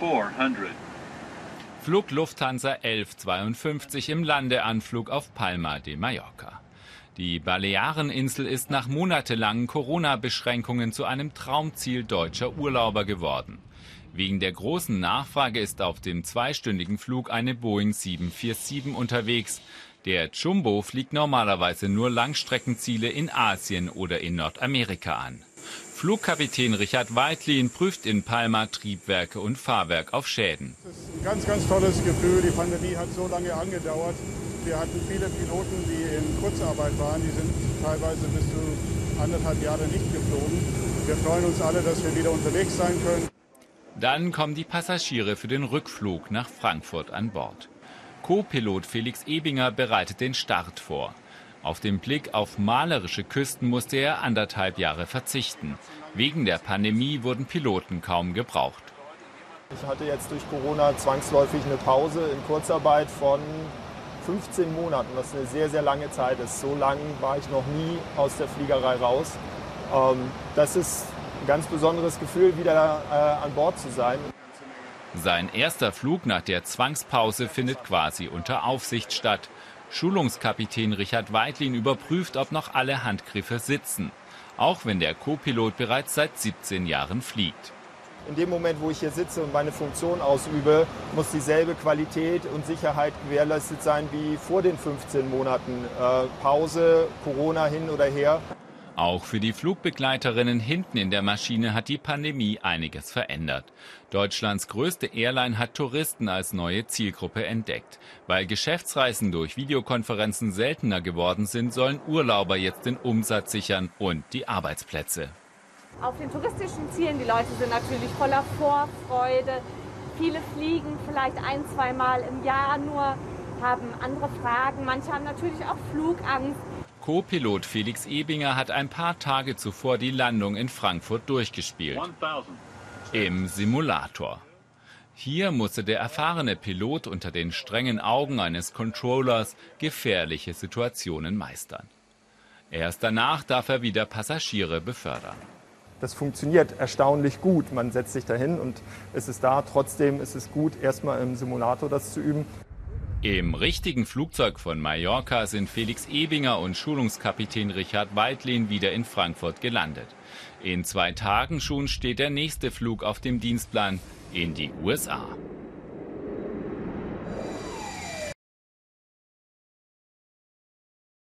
400. Flug Lufthansa 1152 im Landeanflug auf Palma de Mallorca. Die Baleareninsel ist nach monatelangen Corona-Beschränkungen zu einem Traumziel deutscher Urlauber geworden. Wegen der großen Nachfrage ist auf dem zweistündigen Flug eine Boeing 747 unterwegs. Der Jumbo fliegt normalerweise nur Langstreckenziele in Asien oder in Nordamerika an. Flugkapitän Richard Weitlin prüft in Palma Triebwerke und Fahrwerk auf Schäden. Das ist ein ganz, ganz tolles Gefühl. Die Pandemie hat so lange angedauert. Wir hatten viele Piloten, die in Kurzarbeit waren. Die sind teilweise bis zu anderthalb Jahre nicht geflogen. Wir freuen uns alle, dass wir wieder unterwegs sein können. Dann kommen die Passagiere für den Rückflug nach Frankfurt an Bord. Co-Pilot Felix Ebinger bereitet den Start vor. Auf den Blick auf malerische Küsten musste er anderthalb Jahre verzichten. Wegen der Pandemie wurden Piloten kaum gebraucht. Ich hatte jetzt durch Corona zwangsläufig eine Pause in Kurzarbeit von 15 Monaten, was eine sehr, sehr lange Zeit ist. So lange war ich noch nie aus der Fliegerei raus. Ähm, das ist ein ganz besonderes Gefühl, wieder äh, an Bord zu sein. Sein erster Flug nach der Zwangspause findet quasi unter Aufsicht statt. Schulungskapitän Richard Weitlin überprüft, ob noch alle Handgriffe sitzen, auch wenn der Co-Pilot bereits seit 17 Jahren fliegt. In dem Moment, wo ich hier sitze und meine Funktion ausübe, muss dieselbe Qualität und Sicherheit gewährleistet sein wie vor den 15 Monaten. Äh, Pause, Corona hin oder her. Auch für die Flugbegleiterinnen hinten in der Maschine hat die Pandemie einiges verändert. Deutschlands größte Airline hat Touristen als neue Zielgruppe entdeckt. Weil Geschäftsreisen durch Videokonferenzen seltener geworden sind, sollen Urlauber jetzt den Umsatz sichern und die Arbeitsplätze. Auf den touristischen Zielen, die Leute sind natürlich voller Vorfreude. Viele fliegen vielleicht ein, zweimal im Jahr nur, haben andere Fragen. Manche haben natürlich auch Flugangst. Co-Pilot Felix Ebinger hat ein paar Tage zuvor die Landung in Frankfurt durchgespielt. Im Simulator. Hier musste der erfahrene Pilot unter den strengen Augen eines Controllers gefährliche Situationen meistern. Erst danach darf er wieder Passagiere befördern. Das funktioniert erstaunlich gut. Man setzt sich dahin und es ist da. Trotzdem ist es gut, erstmal im Simulator das zu üben. Im richtigen Flugzeug von Mallorca sind Felix Ebinger und Schulungskapitän Richard Weitlin wieder in Frankfurt gelandet. In zwei Tagen schon steht der nächste Flug auf dem Dienstplan in die USA.